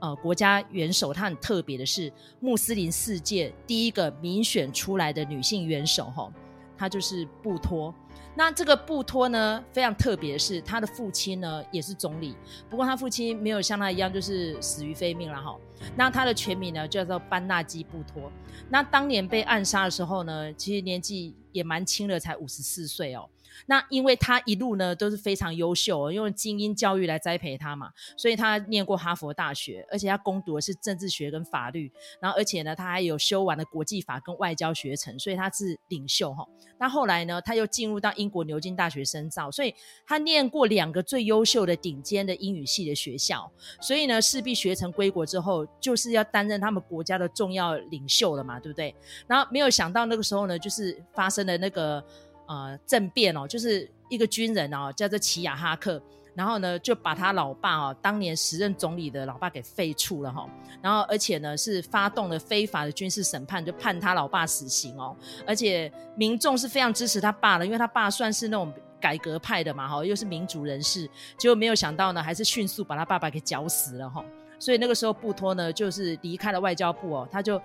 呃，国家元首，她很特别的是，穆斯林世界第一个民选出来的女性元首，哈，她就是布托。那这个布托呢，非常特别是，他的父亲呢也是总理，不过他父亲没有像他一样就是死于非命了，哈。那他的全名呢叫做班纳基布托。那当年被暗杀的时候呢，其实年纪也蛮轻的，才五十四岁哦。那因为他一路呢都是非常优秀，用精英教育来栽培他嘛，所以他念过哈佛大学，而且他攻读的是政治学跟法律，然后而且呢他还有修完了国际法跟外交学程，所以他是领袖哈。那后来呢他又进入到英国牛津大学深造，所以他念过两个最优秀的顶尖的英语系的学校，所以呢势必学成归国之后就是要担任他们国家的重要领袖了嘛，对不对？然后没有想到那个时候呢就是发生了那个。呃，政变哦，就是一个军人哦，叫做齐亚哈克，然后呢，就把他老爸哦，当年时任总理的老爸给废黜了哈、然后而且呢，是发动了非法的军事审判，就判他老爸死刑哦，而且民众是非常支持他爸的，因为他爸算是那种改革派的嘛哈，又是民主人士，结果没有想到呢，还是迅速把他爸爸给绞死了哈、所以那个时候布托呢，就是离开了外交部哦，他就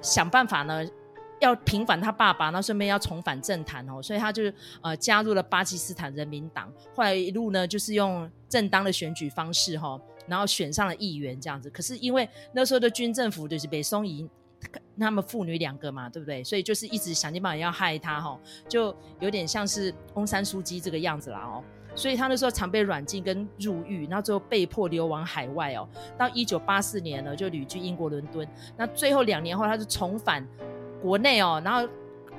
想办法呢。要平反他爸爸，那顺便要重返政坛哦，所以他就呃加入了巴基斯坦人民党，后来一路呢就是用正当的选举方式哈，然后选上了议员这样子。可是因为那时候的军政府就是北松营，他们父女两个嘛，对不对？所以就是一直想尽办法要害他哈，就有点像是翁山书记这个样子啦哦。所以他那时候常被软禁跟入狱，然后最后被迫流亡海外哦。到一九八四年呢就旅居英国伦敦，那最后两年后他就重返。国内哦，然后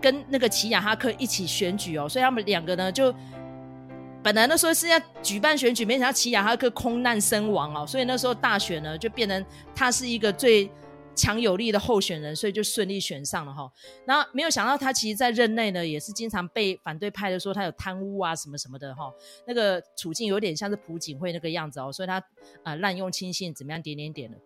跟那个齐亚哈克一起选举哦，所以他们两个呢就本来那时候是要举办选举，没想到齐亚哈克空难身亡哦，所以那时候大选呢就变成他是一个最强有力的候选人，所以就顺利选上了哈。然后没有想到他其实，在任内呢也是经常被反对派的说他有贪污啊什么什么的哈，那个处境有点像是朴槿惠那个样子哦，所以他啊滥用亲信怎么样点点点的。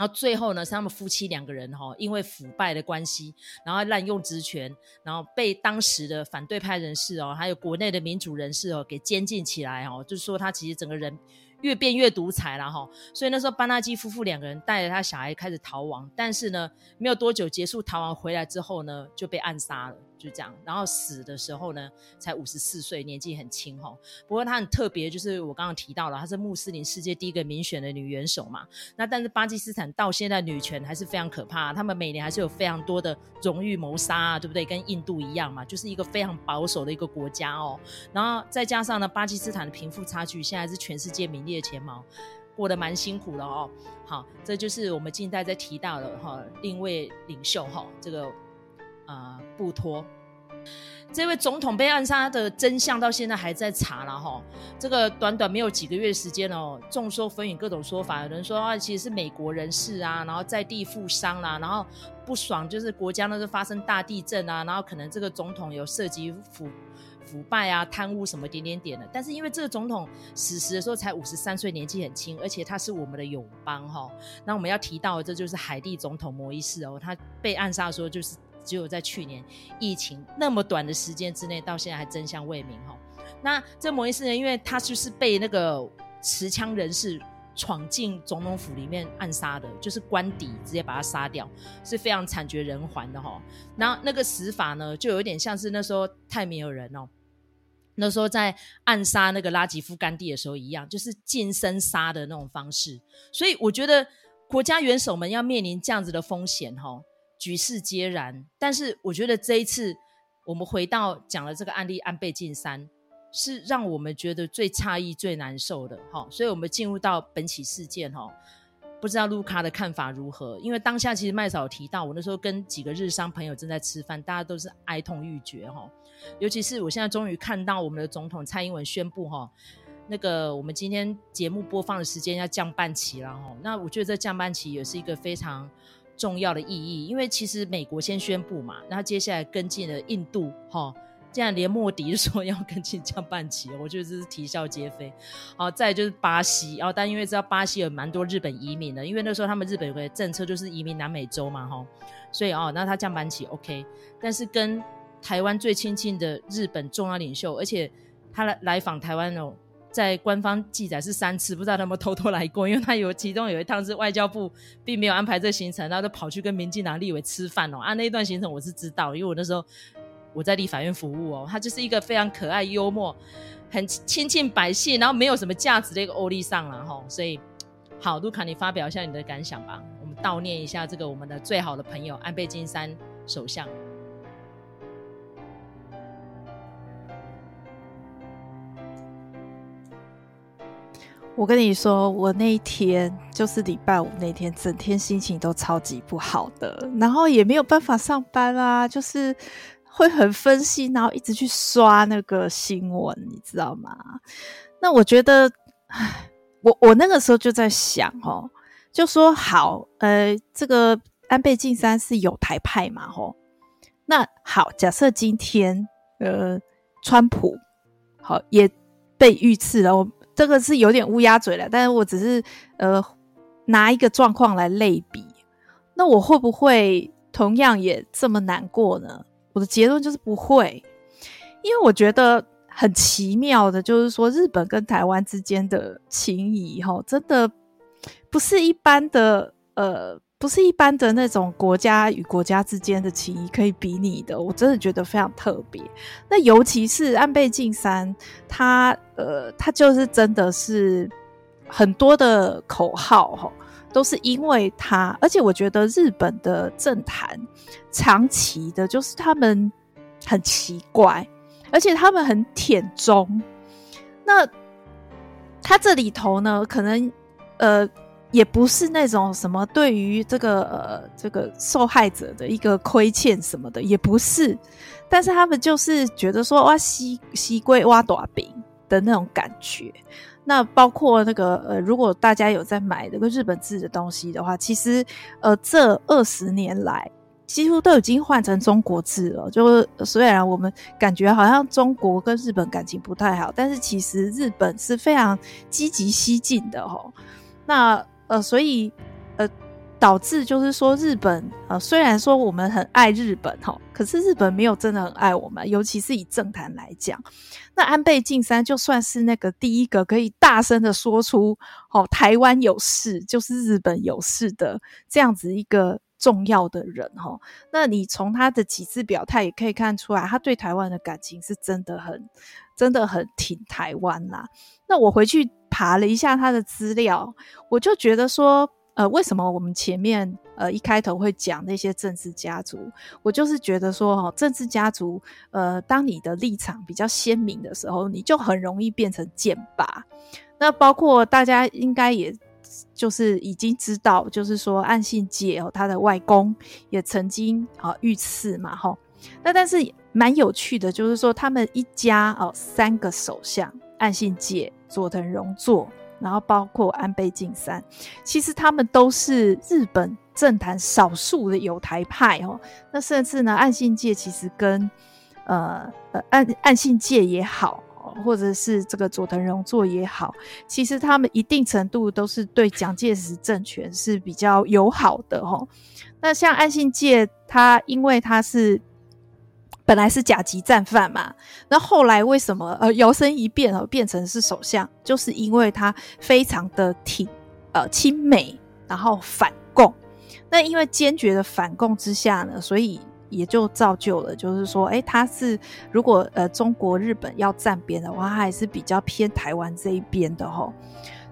然后最后呢，是他们夫妻两个人哈，因为腐败的关系，然后滥用职权，然后被当时的反对派人士哦，还有国内的民主人士哦，给监禁起来哦，就是说他其实整个人越变越独裁了哈。所以那时候班纳基夫妇两个人带着他小孩开始逃亡，但是呢，没有多久结束逃亡回来之后呢，就被暗杀了。就这样，然后死的时候呢，才五十四岁，年纪很轻哈。不过她很特别，就是我刚刚提到了，她是穆斯林世界第一个民选的女元首嘛。那但是巴基斯坦到现在女权还是非常可怕，他们每年还是有非常多的荣誉谋杀啊，对不对？跟印度一样嘛，就是一个非常保守的一个国家哦。然后再加上呢，巴基斯坦的贫富差距现在是全世界名列前茅，过得蛮辛苦的哦。好，这就是我们近代在提到的哈，另一位领袖哈，这个。啊、呃，布托，这位总统被暗杀的真相到现在还在查了哈。这个短短没有几个月时间哦，众说纷纭，各种说法。有人说啊，其实是美国人士啊，然后在地富商啦、然后不爽就是国家那是发生大地震啊，然后可能这个总统有涉及腐腐败啊、贪污什么点点点的。但是因为这个总统死时的时候才五十三岁，年纪很轻，而且他是我们的友邦哈。那我们要提到的这就是海地总统摩伊士哦，他被暗杀的时候就是。只有在去年疫情那么短的时间之内，到现在还真相未明哈。那这摩伊士呢，因为他就是被那个持枪人士闯进总统府里面暗杀的，就是官邸直接把他杀掉，是非常惨绝人寰的哈。那那个死法呢，就有点像是那时候泰米尔人哦，那时候在暗杀那个拉吉夫甘地的时候一样，就是近身杀的那种方式。所以我觉得国家元首们要面临这样子的风险哈。举世皆然，但是我觉得这一次我们回到讲了这个案例安倍晋三，是让我们觉得最诧异、最难受的。哈，所以我们进入到本起事件哈，不知道卢卡的看法如何？因为当下其实麦嫂提到，我那时候跟几个日商朋友正在吃饭，大家都是哀痛欲绝哈。尤其是我现在终于看到我们的总统蔡英文宣布哈，那个我们今天节目播放的时间要降半旗了哈。那我觉得这降半旗也是一个非常重要的意义，因为其实美国先宣布嘛，然后接下来跟进了印度，哈，这样连莫迪 *laughs* 说要跟进降半旗，我觉得这是啼笑皆非。好，再就是巴西，哦，但因为知道巴西有蛮多日本移民的，因为那时候他们日本有个政策就是移民南美洲嘛，哈，所以哦，那他降半旗 OK，但是跟台湾最亲近的日本重要领袖，而且他来来访台湾哦。在官方记载是三次，不知道他们偷偷来过，因为他有其中有一趟是外交部并没有安排这个行程，然后就跑去跟民进党立委吃饭哦。啊，那一段行程我是知道，因为我那时候我在立法院服务哦。他就是一个非常可爱、幽默、很亲近百姓，然后没有什么价值的一个欧丽桑了哈。所以，好，卢卡，你发表一下你的感想吧。我们悼念一下这个我们的最好的朋友安倍晋三首相。我跟你说，我那一天就是礼拜五那天，整天心情都超级不好的，然后也没有办法上班啊，就是会很分心，然后一直去刷那个新闻，你知道吗？那我觉得，我我那个时候就在想哦，就说好，呃，这个安倍晋三是有台派嘛，吼，那好，假设今天呃，川普好也被遇刺了。这个是有点乌鸦嘴了，但是我只是呃拿一个状况来类比，那我会不会同样也这么难过呢？我的结论就是不会，因为我觉得很奇妙的，就是说日本跟台湾之间的情谊，哈，真的不是一般的呃。不是一般的那种国家与国家之间的情谊可以比拟的，我真的觉得非常特别。那尤其是安倍晋三，他呃，他就是真的是很多的口号齁，都是因为他。而且我觉得日本的政坛长期的，就是他们很奇怪，而且他们很舔中。那他这里头呢，可能呃。也不是那种什么对于这个呃这个受害者的一个亏欠什么的，也不是，但是他们就是觉得说哇西西龟挖大饼的那种感觉。那包括那个呃，如果大家有在买那个日本制的东西的话，其实呃这二十年来几乎都已经换成中国制了。就虽然我们感觉好像中国跟日本感情不太好，但是其实日本是非常积极西进的吼。那呃，所以，呃，导致就是说，日本呃，虽然说我们很爱日本哈，可是日本没有真的很爱我们，尤其是以政坛来讲。那安倍晋三就算是那个第一个可以大声的说出“哦，台湾有事就是日本有事”的这样子一个重要的人哈，那你从他的几次表态也可以看出来，他对台湾的感情是真的很、真的很挺台湾啦。那我回去。爬了一下他的资料，我就觉得说，呃，为什么我们前面呃一开头会讲那些政治家族？我就是觉得说，哈，政治家族，呃，当你的立场比较鲜明的时候，你就很容易变成剑拔。那包括大家应该也就是已经知道，就是说岸信介哦，他的外公也曾经啊遇刺嘛，哈。那但是蛮有趣的，就是说他们一家哦三个首相，岸信介。佐藤荣作，然后包括安倍晋三，其实他们都是日本政坛少数的友台派哦。那甚至呢，岸信介其实跟呃呃岸岸信介也好，或者是这个佐藤荣作也好，其实他们一定程度都是对蒋介石政权是比较友好的哦。那像岸信介，他因为他是。本来是甲级战犯嘛，那后来为什么呃摇身一变哦变成是首相？就是因为他非常的挺呃亲美，然后反共。那因为坚决的反共之下呢，所以也就造就了，就是说，哎，他是如果呃中国日本要站边的话，他还是比较偏台湾这一边的吼，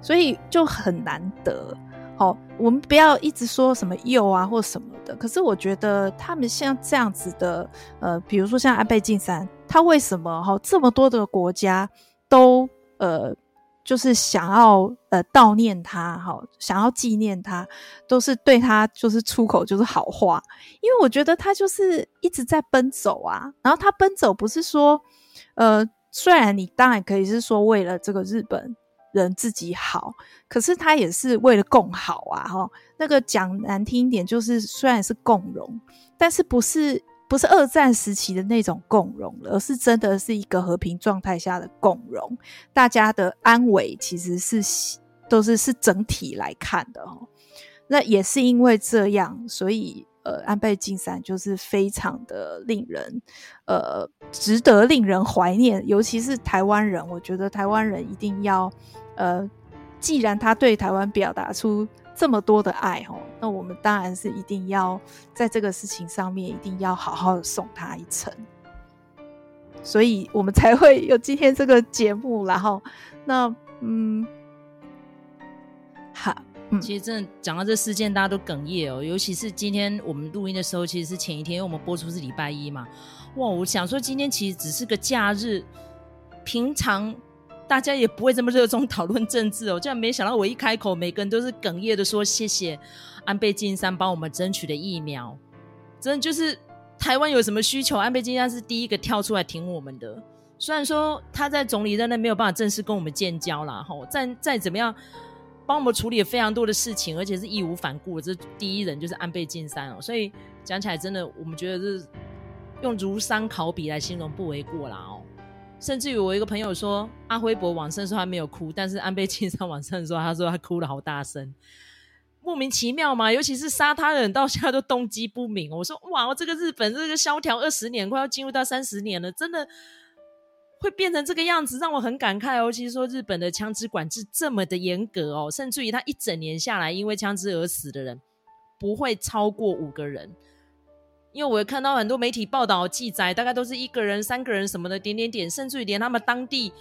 所以就很难得。好，我们不要一直说什么右啊或什么的。可是我觉得他们像这样子的，呃，比如说像安倍晋三，他为什么哈这么多的国家都呃就是想要呃悼念他哈，想要纪念他，都是对他就是出口就是好话，因为我觉得他就是一直在奔走啊，然后他奔走不是说呃。虽然你当然可以是说为了这个日本人自己好，可是他也是为了共好啊！哈，那个讲难听一点，就是虽然是共荣，但是不是不是二战时期的那种共荣了，而是真的是一个和平状态下的共荣，大家的安危其实是都是是整体来看的哦。那也是因为这样，所以。呃，安倍晋三就是非常的令人，呃，值得令人怀念，尤其是台湾人。我觉得台湾人一定要，呃，既然他对台湾表达出这么多的爱，哦，那我们当然是一定要在这个事情上面一定要好好的送他一程，所以我们才会有今天这个节目。然后，那，嗯，好。其实真的讲到这事件，大家都哽咽哦。尤其是今天我们录音的时候，其实是前一天，因为我们播出是礼拜一嘛。哇，我想说今天其实只是个假日，平常大家也不会这么热衷讨论政治哦。这样没想到我一开口，每个人都是哽咽的说谢谢安倍晋三帮我们争取的疫苗。真的就是台湾有什么需求，安倍晋三是第一个跳出来挺我们的。虽然说他在总理任内没有办法正式跟我们建交啦，吼，再再怎么样。帮我们处理了非常多的事情，而且是义无反顾。这第一人就是安倍晋三哦，所以讲起来真的，我们觉得是用如山考比来形容不为过啦哦。甚至于我一个朋友说，阿辉伯往生的时候他没有哭，但是安倍晋三往生的时候，他说他哭了好大声，莫名其妙嘛。尤其是杀他的人到现在都动机不明。我说哇，这个日本这个萧条二十年，快要进入到三十年了，真的。会变成这个样子，让我很感慨哦。其实说日本的枪支管制这么的严格哦，甚至于他一整年下来，因为枪支而死的人不会超过五个人。因为我看到很多媒体报道记载，大概都是一个人、三个人什么的，点点点，甚至于连他们当地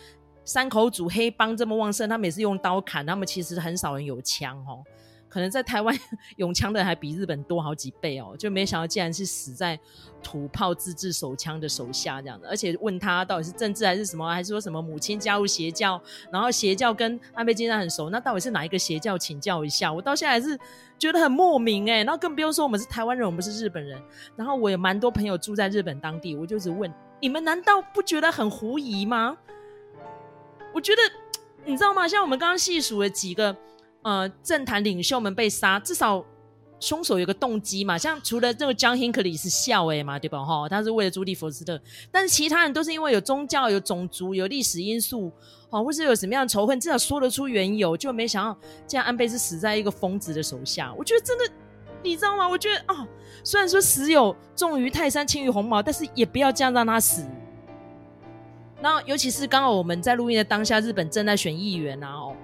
山口组黑帮这么旺盛，他们也是用刀砍，他们其实很少人有枪哦。可能在台湾 *laughs* 永枪的人还比日本多好几倍哦，就没想到竟然是死在土炮自制手枪的手下这样的，而且问他到底是政治还是什么，还是说什么母亲加入邪教，然后邪教跟安倍晋三很熟，那到底是哪一个邪教？请教一下，我到现在还是觉得很莫名诶，然后更不用说我们是台湾人，我们是日本人，然后我有蛮多朋友住在日本当地，我就只问你们难道不觉得很狐疑吗？我觉得 *tsk* 你知道吗？像我们刚刚细数了几个。呃，政坛领袖们被杀，至少凶手有个动机嘛。像除了这个 John Hinckley 是笑诶嘛，对吧？哈，他是为了朱莉福斯特，但是其他人都是因为有宗教、有种族、有历史因素，哦，或是有什么样的仇恨，至少说得出缘由。就没想到，这样安倍是死在一个疯子的手下。我觉得真的，你知道吗？我觉得啊、虽然说死有重于泰山，轻于鸿毛，但是也不要这样让他死。然后，尤其是刚好我们在录音的当下，日本正在选议员啊，哦。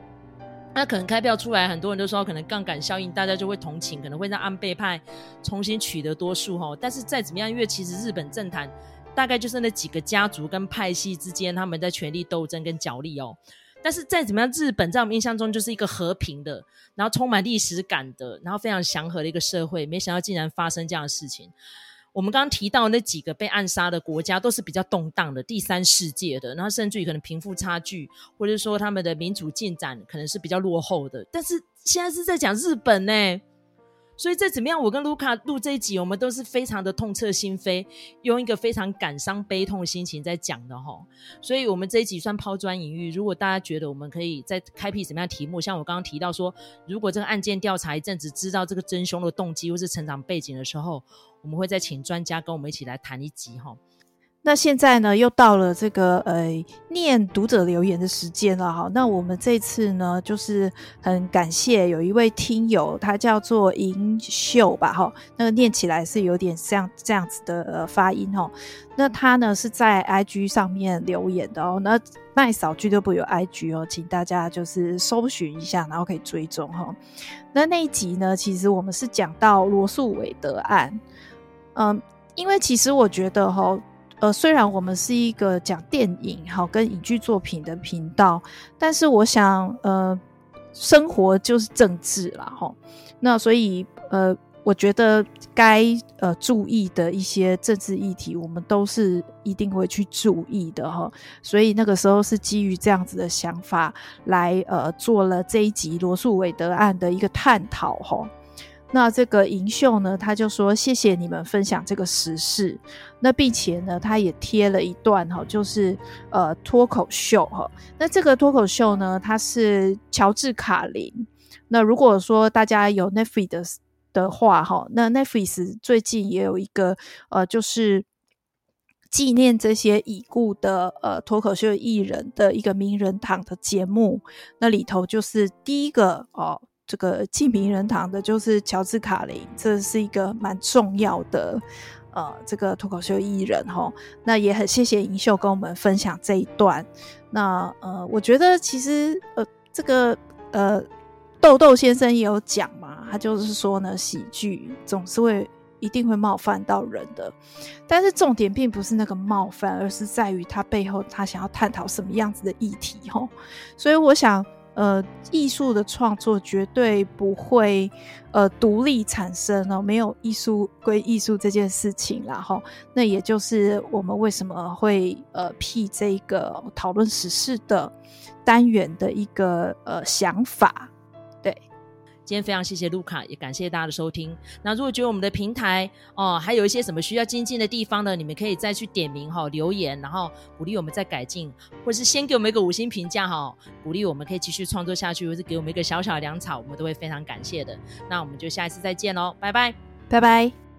那可能开票出来，很多人都说可能杠杆效应，大家就会同情，可能会让安倍派重新取得多数哈。但是再怎么样，因为其实日本政坛大概就是那几个家族跟派系之间他们在权力斗争跟角力哦。但是再怎么样，日本在我们印象中就是一个和平的，然后充满历史感的，然后非常祥和的一个社会，没想到竟然发生这样的事情。我们刚刚提到那几个被暗杀的国家，都是比较动荡的第三世界的，然后甚至于可能贫富差距，或者说他们的民主进展可能是比较落后的。但是现在是在讲日本呢，所以再怎么样，我跟卢卡录这一集，我们都是非常的痛彻心扉，用一个非常感伤悲痛的心情在讲的吼。所以我们这一集算抛砖引玉，如果大家觉得我们可以再开辟什么样的题目，像我刚刚提到说，如果这个案件调查一阵子，知道这个真凶的动机或是成长背景的时候。我们会再请专家跟我们一起来谈一集哈。那现在呢，又到了这个呃念读者留言的时间了哈。那我们这次呢，就是很感谢有一位听友，他叫做银秀吧哈。那个念起来是有点像这样子的呃发音哈。那他呢是在 IG 上面留言的哦。那麦嫂俱乐部有 IG 哦，请大家就是搜寻一下，然后可以追踪哈。那那一集呢，其实我们是讲到罗素韦德案。嗯，因为其实我觉得哈，呃，虽然我们是一个讲电影哈跟影剧作品的频道，但是我想，呃，生活就是政治啦哈。那所以，呃，我觉得该呃注意的一些政治议题，我们都是一定会去注意的哈。所以那个时候是基于这样子的想法来呃做了这一集罗素韦德案的一个探讨哈。那这个银秀呢，他就说谢谢你们分享这个时事，那并且呢，他也贴了一段哈，就是呃脱口秀哈。那这个脱口秀呢，它是乔治卡林。那如果说大家有 Netflix 的的话哈，那 Netflix 最近也有一个呃，就是纪念这些已故的呃脱口秀艺人的一个名人堂的节目，那里头就是第一个哦。这个进名人堂的就是乔治卡林，这是一个蛮重要的呃，这个脱口秀艺人哈。那也很谢谢银秀跟我们分享这一段。那呃，我觉得其实呃，这个呃，豆豆先生也有讲嘛，他就是说呢，喜剧总是会一定会冒犯到人的，但是重点并不是那个冒犯，而是在于他背后他想要探讨什么样子的议题哈。所以我想。呃，艺术的创作绝对不会呃独立产生哦，没有艺术归艺术这件事情啦哈。那也就是我们为什么会呃辟这个讨论时事的单元的一个呃想法。今天非常谢谢卢卡，也感谢大家的收听。那如果觉得我们的平台哦，还有一些什么需要精进的地方呢？你们可以再去点名哈、留言，然后鼓励我们再改进，或者是先给我们一个五星评价哈、鼓励我们可以继续创作下去，或是给我们一个小小的粮草，我们都会非常感谢的。那我们就下一次再见喽，拜拜，拜拜。